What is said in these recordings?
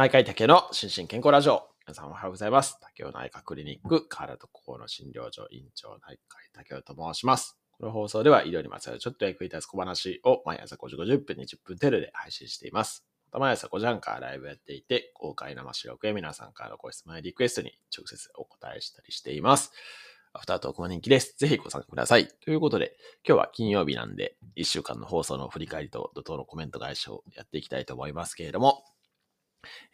内科医竹の心身健康ラジオ。皆さんおはようございます。竹雄内科クリニック、体と心の診療所院長内科医竹雄と申します。この放送では医療にまつわるちょっと役に立つ小話を毎朝5時50分に10分程度で配信しています。また毎朝5時半からライブやっていて、公開生収録や皆さんからのご質問やリクエストに直接お答えしたりしています。アフタートークも人気です。ぜひご参加ください。ということで、今日は金曜日なんで、1週間の放送の振り返りと怒涛のコメント返しをやっていきたいと思いますけれども、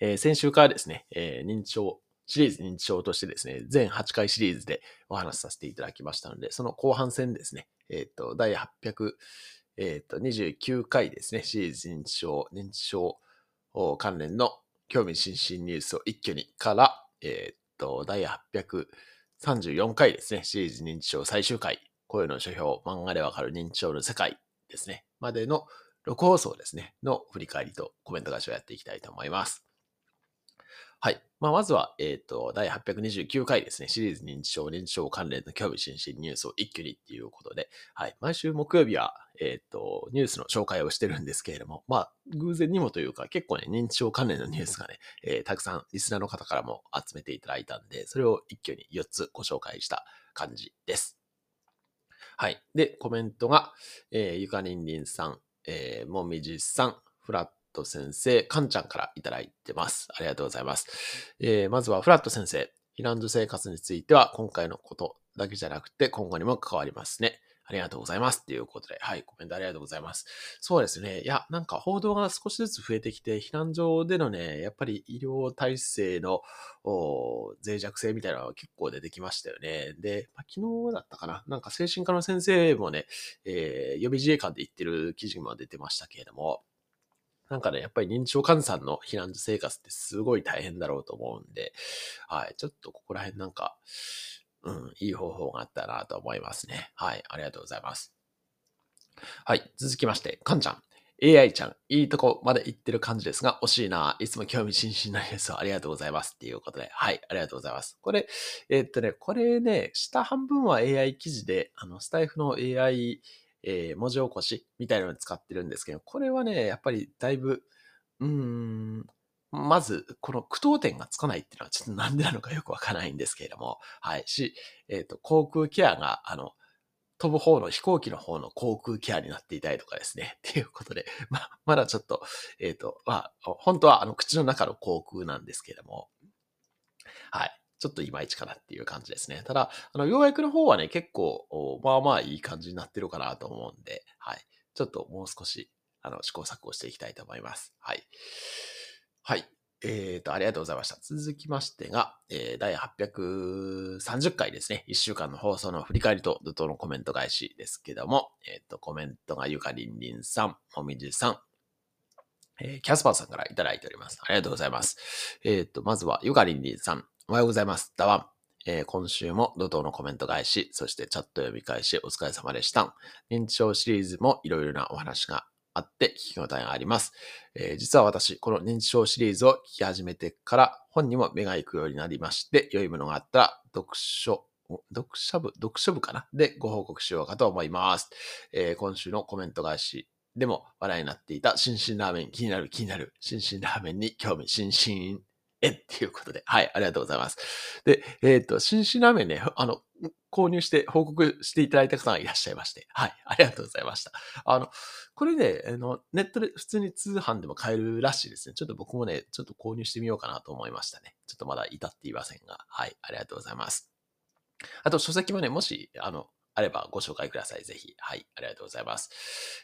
えー、先週からですね、えー、認知症、シリーズ認知症としてですね、全8回シリーズでお話しさせていただきましたので、その後半戦ですね、えっ、ー、と、第800、えっ、と、29回ですね、シリーズ認知症、認知症関連の興味津々ニュースを一挙にから、えっ、と、第834回ですね、シリーズ認知症最終回、声の書評、漫画でわかる認知症の世界ですね、までの6放送ですね、の振り返りとコメント返しをやっていきたいと思います。はい。まあ、まずは、えっ、ー、と、第829回ですね、シリーズ認知症、認知症関連の興味津々ニュースを一挙にっていうことで、はい。毎週木曜日は、えっ、ー、と、ニュースの紹介をしてるんですけれども、まあ、偶然にもというか、結構ね、認知症関連のニュースがね、えー、たくさんリスナーの方からも集めていただいたんで、それを一挙に4つご紹介した感じです。はい。で、コメントが、えー、ゆかりんりんさん、えー、もみじさん、フラット先生、かんちゃんからいただいてます。ありがとうございます。えー、まずはフラット先生、避難所生活については今回のことだけじゃなくて今後にも関わりますね。ありがとうございます。っていうことで、はい、コメントありがとうございます。そうですね。いや、なんか報道が少しずつ増えてきて、避難所でのね、やっぱり医療体制の脆弱性みたいなのが結構出てきましたよね。で、まあ、昨日だったかな。なんか精神科の先生もね、えー、予備自衛官で言ってる記事も出てましたけれども、なんかね、やっぱり認知症患者さんの避難所生活ってすごい大変だろうと思うんで、はい、ちょっとここら辺なんか、うん、いい方法があったなと思いますね。はい、ありがとうございます。はい、続きまして、かんちゃん。AI ちゃん、いいとこまで行ってる感じですが、惜しいな。いつも興味津々なニュースをありがとうございます。っていうことで、はい、ありがとうございます。これ、えー、っとね、これね、下半分は AI 記事で、あの、スタイフの AI、えー、文字起こしみたいなのを使ってるんですけど、これはね、やっぱりだいぶ、うーん、まず、この句読点がつかないっていうのはちょっとなんでなのかよくわからないんですけれども、はい。し、えっ、ー、と、航空ケアが、あの、飛ぶ方の飛行機の方の航空ケアになっていたりとかですね。っていうことで、ま、まだちょっと、えっ、ー、と、まあ、本当はあの口の中の航空なんですけれども、はい。ちょっといまいちかなっていう感じですね。ただ、あの、要約の方はね、結構、まあまあいい感じになってるかなと思うんで、はい。ちょっともう少し、あの、試行錯誤していきたいと思います。はい。はい。えっ、ー、と、ありがとうございました。続きましてが、えー、第830回ですね。1週間の放送の振り返りと怒涛のコメント返しですけども、えっ、ー、と、コメントがゆかりんりんさん、もみじさん、えー、キャスパーさんからいただいております。ありがとうございます。えっ、と、まずはゆかりんりんさん、おはようございます。だわん。えー、今週も怒涛のコメント返し、そしてチャット読み返しお疲れ様でした。認知症シリーズもいろいろなお話があって聞き応えがあります。えー、実は私、この認知症シリーズを聞き始めてから本にも目が行くようになりまして、良いものがあったら読書、読書部、読書部かな？でご報告しようかと思います。えー、今週のコメント返しでも話題になっていた新進ラーメン気になる気になる新進ラーメンに興味津々えっていうことで、はい、ありがとうございます。で、えっ、ー、と、新進ラーメンね、あの、購入して報告していただいた方がいらっしゃいまして、はい、ありがとうございました。あの、これね、あの、ネットで普通に通販でも買えるらしいですね。ちょっと僕もね、ちょっと購入してみようかなと思いましたね。ちょっとまだ至っていませんが、はい、ありがとうございます。あと、書籍もね、もし、あの、あればご紹介ください。ぜひ。はい。ありがとうございます。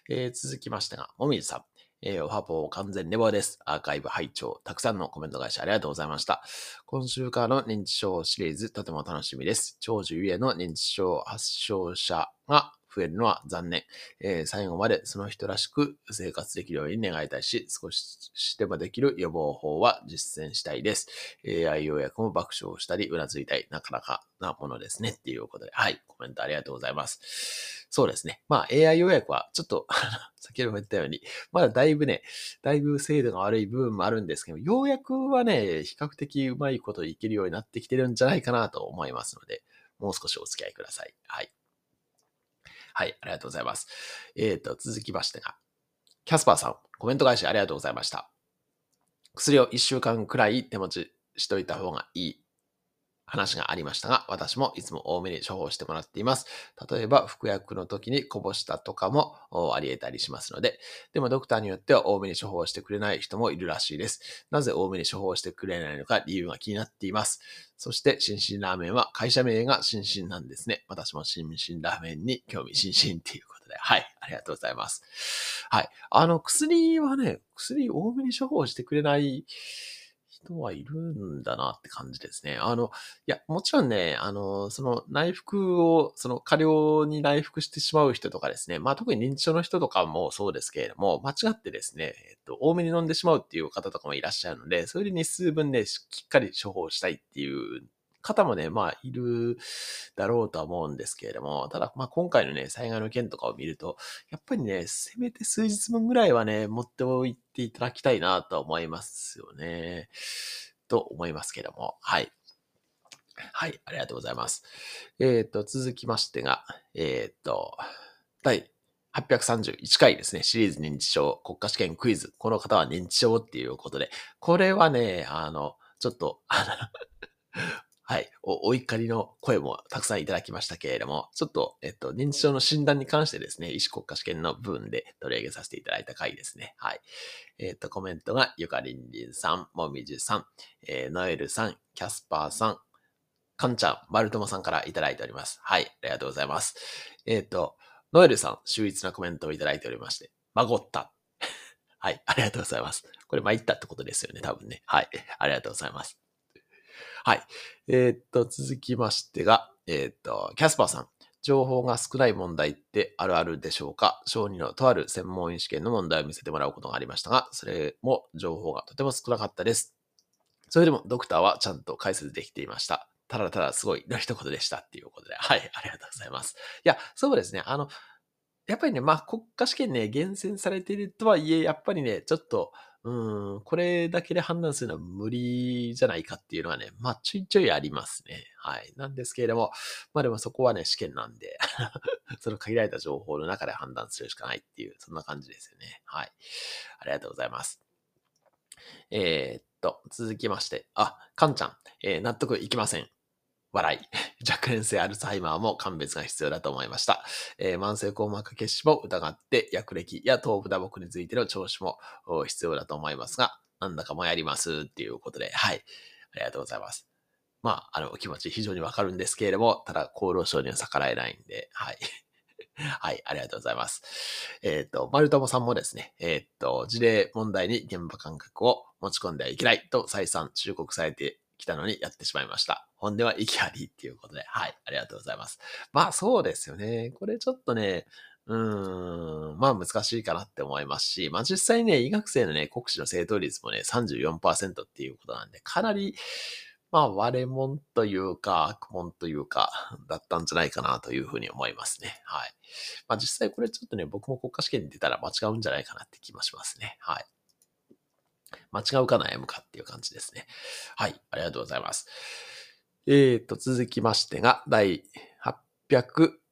えー、続きましてが、もみじさん。えー、おはぽ完全寝坊です。アーカイブ拝聴たくさんのコメント返しありがとうございました。今週からの認知症シリーズとても楽しみです。長寿ゆえの認知症発症者が増えるのは残念。えー、最後までその人らしく生活できるように願いたいし、少ししてもできる予防法は実践したいです。AI 要約も爆笑したり、うなずいたい、なかなかなものですね。っていうことで、はい、コメントありがとうございます。そうですね。まあ AI 要約はちょっと 先ほども言ったように、まだだいぶね、だいぶ精度が悪い部分もあるんですけど、要約はね、比較的うまいこといけるようになってきてるんじゃないかなと思いますので、もう少しお付き合いください。はい。はい、ありがとうございます。えっ、ー、と、続きましてが、キャスパーさん、コメント返しありがとうございました。薬を1週間くらい手持ちしといた方がいい話がありましたが、私もいつも多めに処方してもらっています。例えば、服薬の時にこぼしたとかもあり得たりしますので、でもドクターによっては多めに処方してくれない人もいるらしいです。なぜ多めに処方してくれないのか理由が気になっています。そして、新進ラーメンは会社名が新進なんですね。私も新進ラーメンに興味津々っていうことで。はい。ありがとうございます。はい。あの、薬はね、薬多めに処方してくれない人はいるんだなって感じですね。あの、いや、もちろんね、あの、その内服を、その過量に内服してしまう人とかですね、まあ特に認知症の人とかもそうですけれども、間違ってですね、えっと、多めに飲んでしまうっていう方とかもいらっしゃるので、それで日数分ね、しっかり処方したいっていう方もね、まあ、いるだろうとは思うんですけれども、ただ、まあ、今回のね、災害の件とかを見ると、やっぱりね、せめて数日分ぐらいはね、持っておいていただきたいなと思いますよね。と思いますけども、はい。はい、ありがとうございます。えっ、と、続きましてが、えっ、ー、と、第831回ですね、シリーズ認知症国家試験クイズ。この方は認知症っていうことで、これはね、あの、ちょっと、あのはい、お、お怒りの声もたくさんいただきましたけれども、ちょっと、えっと、認知症の診断に関してですね、医師国家試験の部分で取り上げさせていただいた回ですね。はい。えっと、コメントが、ゆかりんりんさん、もみじさん、えー、ノエルさん、キャスパーさん、かんちゃん、マルトモさんからいただいております。はい、ありがとうございます。えっ、と、ノエルさん、秀逸なコメントをいただいておりまして、まごった。はい、ありがとうございます。これ、まいったってことですよね、多分ね。はい、ありがとうございます。はい。えー、っと、続きましてが、えー、っと、キャスパーさん。情報が少ない問題ってあるあるでしょうか？小児のとある専門医試験の問題を見せてもらうことがありましたが、それも情報がとても少なかったです。それでもドクターはちゃんと解説できていました。ただただすごいの一言でしたっていうことで。はい、ありがとうございます。いや、そうですね。あの、やっぱりね、まあ国家試験ね、厳選されているとはいえ、やっぱりね、ちょっと、うん、これだけで判断するのは無理じゃないかっていうのはね、まあちょいちょいありますね。はい。なんですけれども、まあでもそこはね、試験なんで その限られた情報の中で判断するしかないっていう、そんな感じですよね。はい。ありがとうございます。えー、っと、続きまして、あ、かんちゃん、えー、納得いきません。笑い。若年性アルツハイマーも鑑別が必要だと思いました。えー、慢性硬膜血腫も疑って、薬歴や頭部打撲についての聴取も必要だと思いますが、なんだかもやりますっていうことで、はい。ありがとうございます。まあ、あの、お気持ち非常にわかるんですけれども、ただ、厚労省には逆らえないんで、はい。はい、ありがとうございます。えっ、ー、と、丸友さんもですね、えっ、ー、と、事例問題に現場感覚を持ち込んではいけないと再三忠告されて来たのにやってしまいました。本音は息ありっていうことで、はい、ありがとうございます。まあそうですよね。これちょっとね、うーん、まあ難しいかなって思いますし、まあ実際ね、医学生のね、国試の正答率もね、34%っていうことなんで、かなり、まあ割れもんというか、悪もんというか、だったんじゃないかなというふうに思いますね。はい。まあ実際これちょっとね、僕も国家試験に出たら間違うんじゃないかなって気もしますね。はい。間違うか悩むかっていう感じですね。はい、ありがとうございます。えーと、続きましてが、第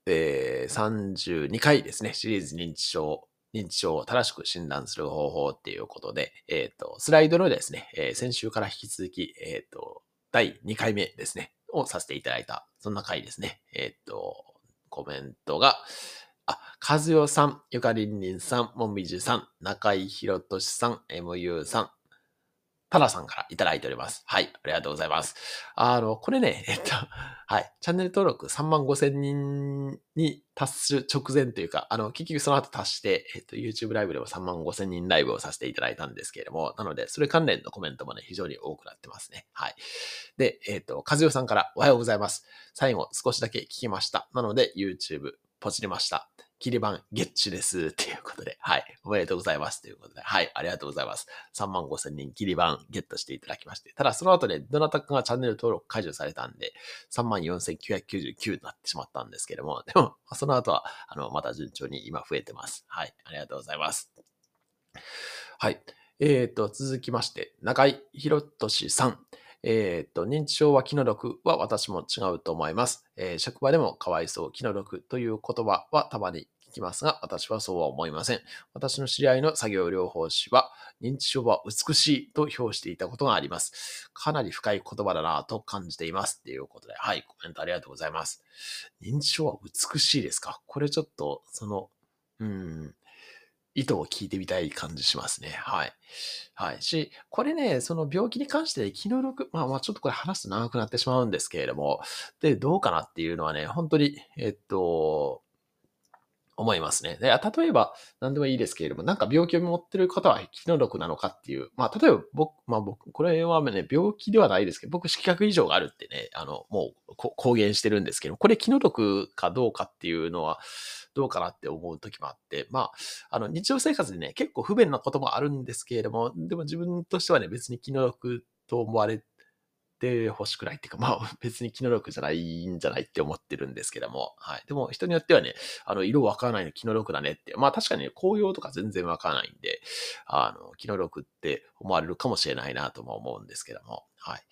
832回ですね、シリーズ認知症認知症を正しく診断する方法っていうことで、えっ、ー、と、スライドのですね、えー、先週から引き続き、えっ、ー、と、第2回目ですね、をさせていただいた、そんな回ですね。えっ、と、コメントが、あ、和代さん、ゆかりんりんさん、もみじさん、中井ひろとしさん、MU さん、タナさんからいただいております。はい、ありがとうございます。あの、これね、えっと、はい、チャンネル登録3万5千人に達する直前というか、あの、結局その後達して、えっと、YouTube ライブでも3万5千人ライブをさせていただいたんですけれども、なので、それ関連のコメントもね、非常に多くなってますね。はい。で、えっと、和代さんからおはようございます。最後、少しだけ聞きました。なので、YouTube、ポチりました。キリバンゲッチです。っていうことで、はい。おめでとうございます。ということで、はい。ありがとうございます。3万5千人キリバンゲットしていただきまして。ただ、その後で、どなたかがチャンネル登録解除されたんで、3万4999になってしまったんですけども、でも、その後は、あの、また順調に今増えてます。はい。ありがとうございます。はい。え、ー、と、続きまして、中井博俊さん。えっ、と、認知症は気の毒は私も違うと思います。えー、職場でもかわいそう、気の毒という言葉はたまに聞きますが、私はそうは思いません。私の知り合いの作業療法士は、認知症は美しいと評していたことがあります。かなり深い言葉だなと感じています。っていうことで、はい、コメントありがとうございます。認知症は美しいですか？これちょっと、その、うん、意図を聞いてみたい感じしますね。はい。はい。し、これね、その病気に関して気の毒、まあまあちょっとこれ話すと長くなってしまうんですけれども、で、どうかなっていうのはね、本当に、えっと、思いますね。で、例えば、何でもいいですけれども、なんか病気を持ってる方は気の毒なのかっていう。まあ、例えば僕、まあ僕、これはね、病気ではないですけど、僕、色覚異常があるってね、あの、もう公言してるんですけど、これ気の毒かどうかっていうのは、どうかなって思う時もあって、まあ、あの、日常生活でね、結構不便なこともあるんですけれども、でも自分としてはね、別に気の毒と思われて欲しくないっていうか、まあ 別に気の毒じゃないんじゃないって思ってるんですけども、はい。でも人によってはね、あの、色わからないの気の毒だねって、まあ確かにね、紅葉とか全然わからないんで、あの、気の毒って思われるかもしれないなとも思うんですけども、はい。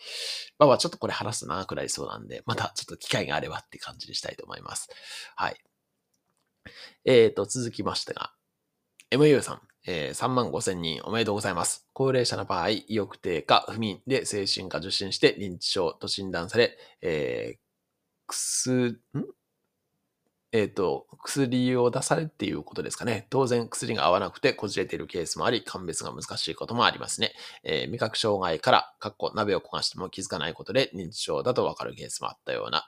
まあまあちょっとこれ話すと長くなりそうなんで、またちょっと機会があればって感じにしたいと思います。はい。えーと、続きましてが、MU さん、えー、3万5千人おめでとうございます。高齢者の場合、意欲低下、不眠で精神科受診して認知症と診断され、えー、くす、ん？えっ、ー、と、薬を出されっていうことですかね。当然、薬が合わなくてこじれているケースもあり、鑑別が難しいこともありますね。えー、味覚障害から、かっこ鍋を焦がしても気づかないことで認知症だとわかるケースもあったような、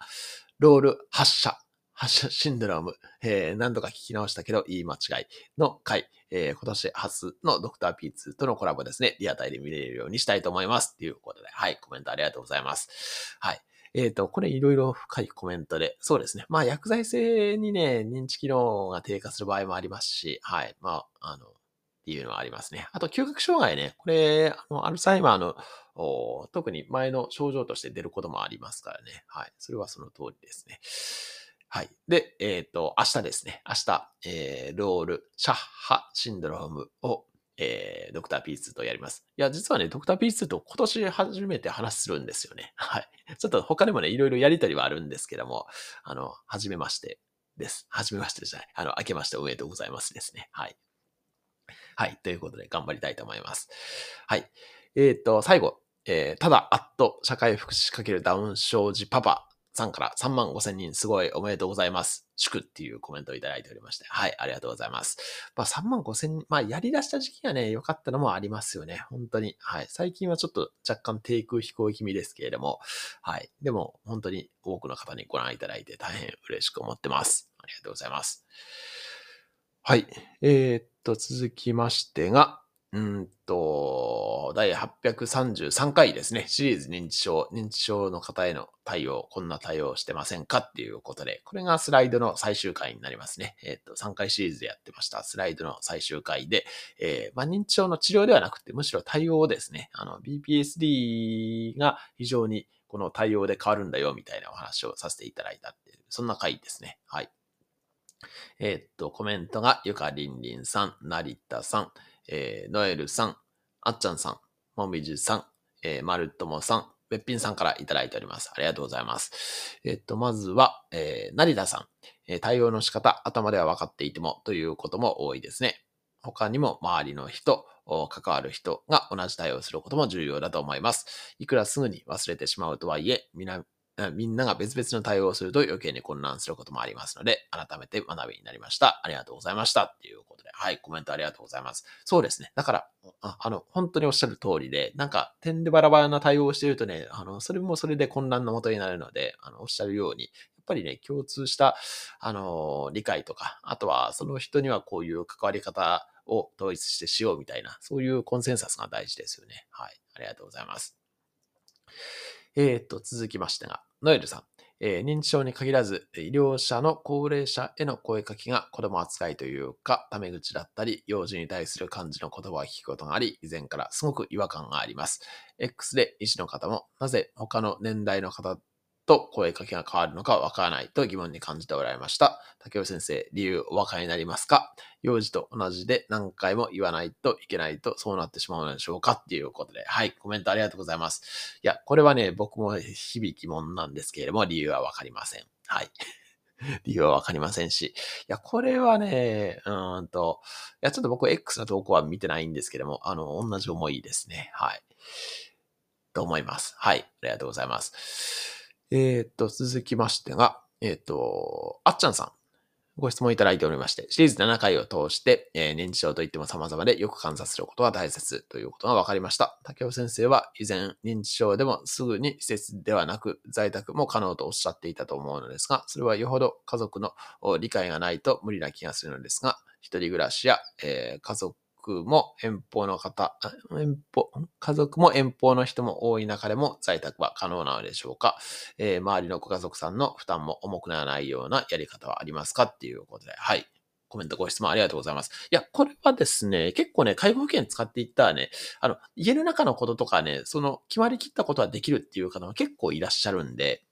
ロール発射発射シンドローム、えー、何度か聞き直したけど言い間違いの回、えー、今年初のドクター P2 とのコラボですね、リアタイで見れるようにしたいと思います。ということで、はい、コメントありがとうございます。はい。えっ、ー、と、これいろいろ深いコメントで、そうですね。まあ、薬剤性にね、認知機能が低下する場合もありますし、はい。まあ、あの、っていうのはありますね。あと、嗅覚障害ね。これ、あの、アルツハイマーの、特に前の症状として出ることもありますからね。はい。それはその通りですね。はい。で、えっ、ー、と、明日ですね。明日、えー、ロール、シャッハシンドロームを、えー、ドクター P2 とやります。いや、実はね、ドクター P2 と今年初めて話するんですよね。はい。ちょっと他にもね、いろいろやりとりはあるんですけども、あの、初めましてです。初めましてじゃない。あの、明けましておめでとうございますですね。はい。はい。ということで、頑張りたいと思います。はい。えっ、ー、と、最後、えー、ただ、あっと、社会福祉×ダウン症児パパさんから3万5千人すごいおめでとうございます。祝っていうコメントをいただいておりまして。はい、ありがとうございます。まあ3万5千人、まあやり出した時期がね、良かったのもありますよね。本当に。はい。最近はちょっと若干低空飛行気味ですけれども、はい。でも本当に多くの方にご覧いただいて大変嬉しく思ってます。ありがとうございます。はい。えー、っと、続きましてが、うんと、第833回ですね。シリーズ認知症、認知症の方への対応、こんな対応してませんか？っていうことで、これがスライドの最終回になりますね。えっ、と、3回シリーズでやってました。スライドの最終回で、えー、まあ、認知症の治療ではなくて、むしろ対応ですね。あの、BPSD が非常にこの対応で変わるんだよ、みたいなお話をさせていただいたっていう、そんな回ですね。はい。えー、っと、コメントがゆかりんりんさん、成田さん、えー、ノエルさん、あっちゃんさん、もみじさん、えー、まるともさん、べっぴんさんからいただいております。ありがとうございます。えっと、まずは、えー、成田さん、えー、対応の仕方、頭では分かっていてもということも多いですね。他にも周りの人、関わる人が同じ対応することも重要だと思います。いくらすぐに忘れてしまうとはいえ、みんなが別々の対応をすると余計に混乱することもありますので、改めて学びになりました。ありがとうございました。っていうことで、はい、コメントありがとうございます。そうですね。だから、ああの、本当におっしゃる通りで、なんか、点でバラバラな対応をしているとね、あの、それもそれで混乱のもとになるので、あの、おっしゃるように、やっぱりね、共通した、あの、理解とか、あとは、その人にはこういう関わり方を統一してしようみたいな、そういうコンセンサスが大事ですよね。はい。ありがとうございます。えー、っと、続きましてが、ノエルさん。えー、認知症に限らず、医療者の高齢者への声かけが子供扱いというか、タメ口だったり、幼児に対する感じの言葉を聞くことがあり、以前からすごく違和感があります。X で医師の方も、なぜ他の年代の方と声かけが変わるのかわからないと疑問に感じておられました。竹尾先生、理由お分かりになりますか？幼児と同じで何回も言わないといけないとそうなってしまうのでしょうか？っていうことで。はい、コメントありがとうございます。いや、これはね、僕も日々疑問なんですけれども、理由はわかりません。はい。理由はわかりませんし。いや、これはね、うんと、いや、ちょっと僕 X の投稿は見てないんですけども、あの、同じ思いですね。はい。と思います。はい。ありがとうございます。えー、っと、続きましてが、えー、っと、あっちゃんさん。ご質問いただいておりまして、シリーズ7回を通して、えー、認知症といっても様々でよく観察することが大切ということが分かりました。竹尾先生は以前、認知症でもすぐに施設ではなく在宅も可能とおっしゃっていたと思うのですが、それはよほど家族の理解がないと無理な気がするのですが、一人暮らしや、えー、家族も遠方の方、遠方、家族も遠方の人も多い中でも在宅は可能なのでしょうか、えー、周りのご家族さんの負担も重くならないようなやり方はありますか？っていうことで、はい。コメントご質問ありがとうございます。いや、これはですね、結構ね、介護保険使っていったらね、あの、家の中のこととかね、その決まりきったことはできるっていう方も結構いらっしゃるんで、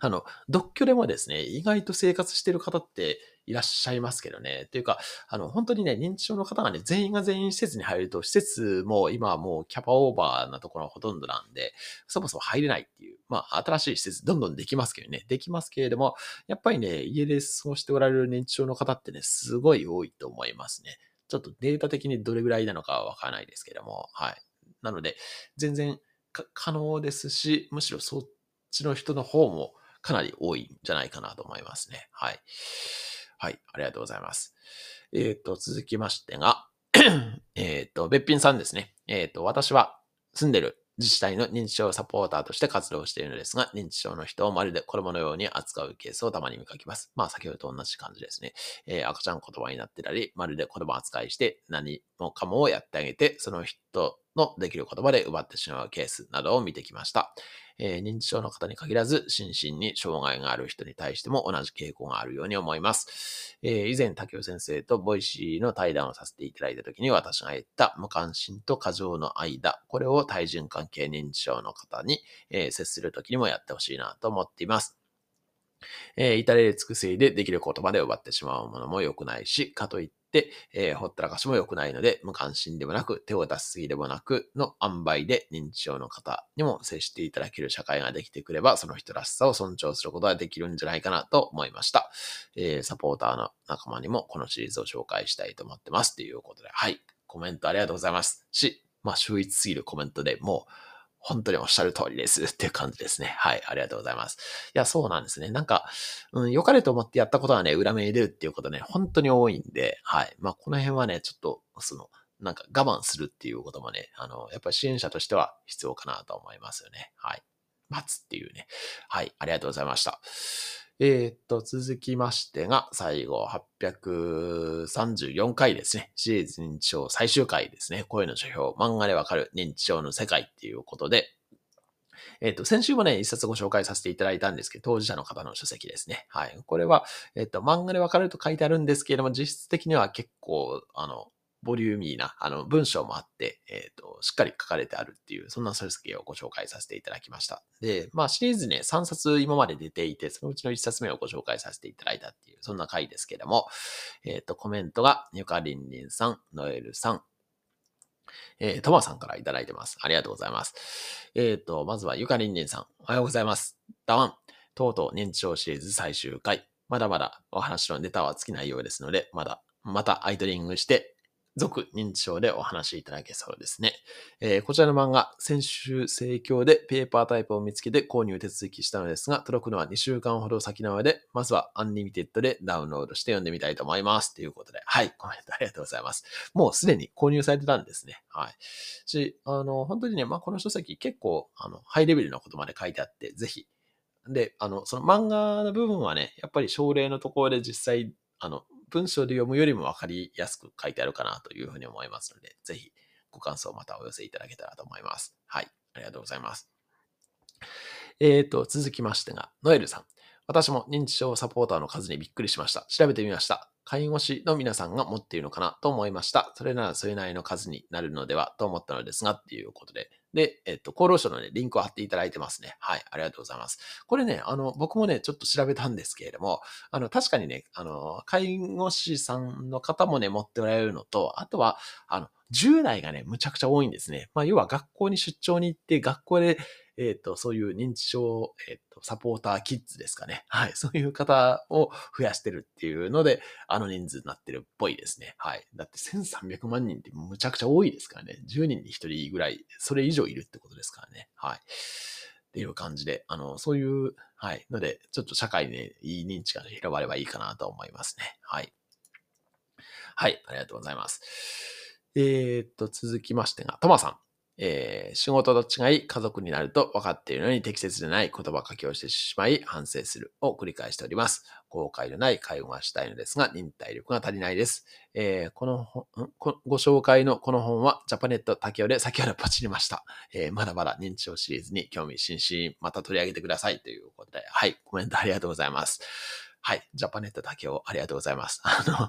あの、独居でもですね、意外と生活してる方っていらっしゃいますけどね。というか、あの、本当にね、認知症の方がね、全員が全員施設に入ると、施設も今はもうキャパオーバーなところがほとんどなんで、そもそも入れないっていう、まあ、新しい施設どんどんできますけどね、できますけれども、やっぱりね、家で過ごしておられる認知症の方ってね、すごい多いと思いますね。ちょっとデータ的にどれぐらいなのかはわからないですけども、はい。なので、全然可能ですし、むしろそっちの人の方も、かなり多いんじゃないかなと思いますね。はい。はい、ありがとうございます。えっ、ー、と、続きましてが、えっと、べっぴんさんですね。えっ、ー、と、私は住んでる自治体の認知症サポーターとして活動しているのですが、認知症の人をまるで子供のように扱うケースをたまに見かけます。まあ、先ほどと同じ感じですね。えー、赤ちゃん言葉になってたり、まるで子供扱いして何もかもをやってあげて、その人のできる言葉で奪ってしまうケースなどを見てきました。えー、認知症の方に限らず、心身に障害がある人に対しても同じ傾向があるように思います。えー、以前、竹尾先生と Voicy の対談をさせていただいたときに私が言った無関心と過剰の間、これを対人関係認知症の方に、えー、接するときにもやってほしいなと思っています。えー、至れり尽くせりでできることまで奪ってしまうものも良くないし、かといってて、えー、ほったらかしも良くないので、無関心でもなく、手を出しすぎでもなく、の塩梅で認知症の方にも接していただける社会ができてくれば、その人らしさを尊重することができるんじゃないかなと思いました。えー、サポーターの仲間にもこのシリーズを紹介したいと思ってます。ということで、はい。コメントありがとうございます。し、まあ、秀逸すぎるコメントでもう、本当におっしゃる通りですっていう感じですね。はい、ありがとうございます。いや、そうなんですね。なんか、うん、良かれと思ってやったことはね、裏目に出るっていうことね、本当に多いんで、はい。まあ、この辺はね、ちょっと、その、なんか我慢するっていうこともね、あの、やっぱり支援者としては必要かなと思いますよね。はい。待つっていうね。はい、ありがとうございました。えー、っと、続きましてが、最後、834回ですね。シリーズ認知症最終回ですね。声の書評、漫画でわかる認知症の世界っていうことで、えっ、と、先週もね、一冊ご紹介させていただいたんですけど、当事者の方の書籍ですね。はい。これは、えっ、と、漫画でわかると書いてあるんですけれども、実質的には結構、あの、ボリューミーな、あの、文章もあって、えっ、ー、と、しっかり書かれてあるっていう、そんな書籍をご紹介させていただきました。で、まあ、シリーズね、3冊今まで出ていて、そのうちの1冊目をご紹介させていただいたっていう、そんな回ですけども、えっ、ー、と、コメントが、ゆかりんりんさん、ノエルさん、えー、トマさんからいただいてます。ありがとうございます。えっ、ー、と、まずはゆかりんりんさん、おはようございます。ダワン、とうとう認知症シリーズ最終回。まだまだお話のネタは尽きないようですので、まだ、またアイドリングして続認知症でお話しいただけそうですね。えー、こちらの漫画、先週盛況でペーパータイプを見つけて購入手続きしたのですが、届くのは2週間ほど先なので、まずは Unlimited でダウンロードして読んでみたいと思います。ということで、はい、コメントありがとうございます。もうすでに購入されてたんですね。はい。し、あの、本当にね、まあ、この書籍結構、あの、ハイレベルなことまで書いてあって、ぜひ、で、あの、その漫画の部分はね、やっぱり症例のところで実際、あの、文章で読むよりもわかりやすく書いてあるかなというふうに思いますので、ぜひご感想をまたお寄せいただけたらと思います。はい。ありがとうございます。えーと、続きましてが、ノエルさん。私も認知症サポーターの数にびっくりしました。調べてみました。介護士の皆さんが持っているのかなと思いました。それならそれなりの数になるのではと思ったのですがっていうことで。で、えっと、厚労省のね、リンクを貼っていただいてますね。はい、ありがとうございます。これね、あの、僕もね、ちょっと調べたんですけれども、あの、確かにね、あの、介護士さんの方もね、持っておられるのと、あとは、あの、10代がね、むちゃくちゃ多いんですね。まあ、要は学校に出張に行って、学校で、えっ、と、そういう認知症、えっ、と、サポーターキッズですかね。はい。そういう方を増やしてるっていうので、あの人数になってるっぽいですね。はい。だって1300万人ってむちゃくちゃ多いですからね。10人に1人ぐらい、それ以上いるってことですからね。はい。っていう感じで、あの、そういう、はい。ので、ちょっと社会にね、いい認知が広がればいいかなと思いますね。はい。はい。ありがとうございます。えー、っと、続きましてが、トマさん。えー、仕事と違い家族になると分かっているのに適切でない言葉書きをしてしまい反省するを繰り返しております。後悔のない介護がしたいのですが忍耐力が足りないです。えー、このこご紹介のこの本はジャパネット竹雄で先ほどポチりました、えー、まだまだ認知症シリーズに興味津々また取り上げてくださいということで、はい、コメントありがとうございます。はい。ジャパネット竹雄、ありがとうございます。あの、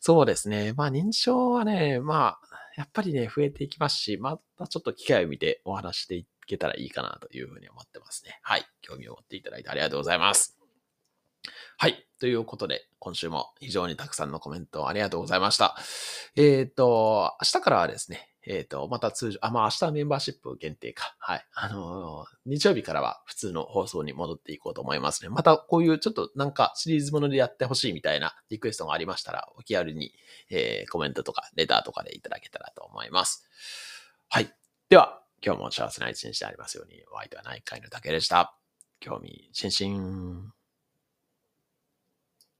そうですね。まあ、認知症はね、まあ、やっぱりね、増えていきますし、またちょっと機会を見てお話していけたらいいかなというふうに思ってますね。はい。興味を持っていただいてありがとうございます。はい。ということで、今週も非常にたくさんのコメントありがとうございました。えっ、ー、と、明日からはですね、えっ、ー、と、また通常、あ、まあ明日はメンバーシップ限定か。はい。あのー、日曜日からは普通の放送に戻っていこうと思いますね。またこういうちょっとなんかシリーズものでやってほしいみたいなリクエストがありましたら、お気軽に、えー、コメントとかレターとかでいただけたらと思います。はい。では、今日も幸せな一日でありますように、お相手は内科医の竹でした。興味津々。